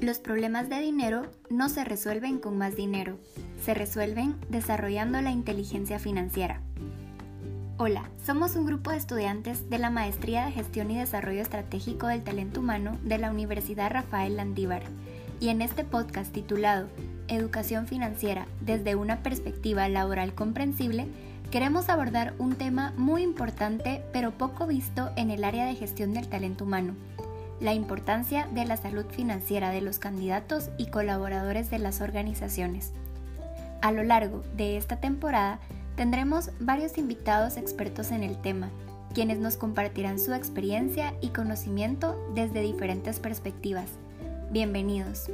Los problemas de dinero no se resuelven con más dinero, se resuelven desarrollando la inteligencia financiera. Hola, somos un grupo de estudiantes de la Maestría de Gestión y Desarrollo Estratégico del Talento Humano de la Universidad Rafael Landívar, y en este podcast titulado Educación Financiera desde una perspectiva laboral comprensible, queremos abordar un tema muy importante pero poco visto en el área de gestión del talento humano la importancia de la salud financiera de los candidatos y colaboradores de las organizaciones. A lo largo de esta temporada tendremos varios invitados expertos en el tema, quienes nos compartirán su experiencia y conocimiento desde diferentes perspectivas. Bienvenidos.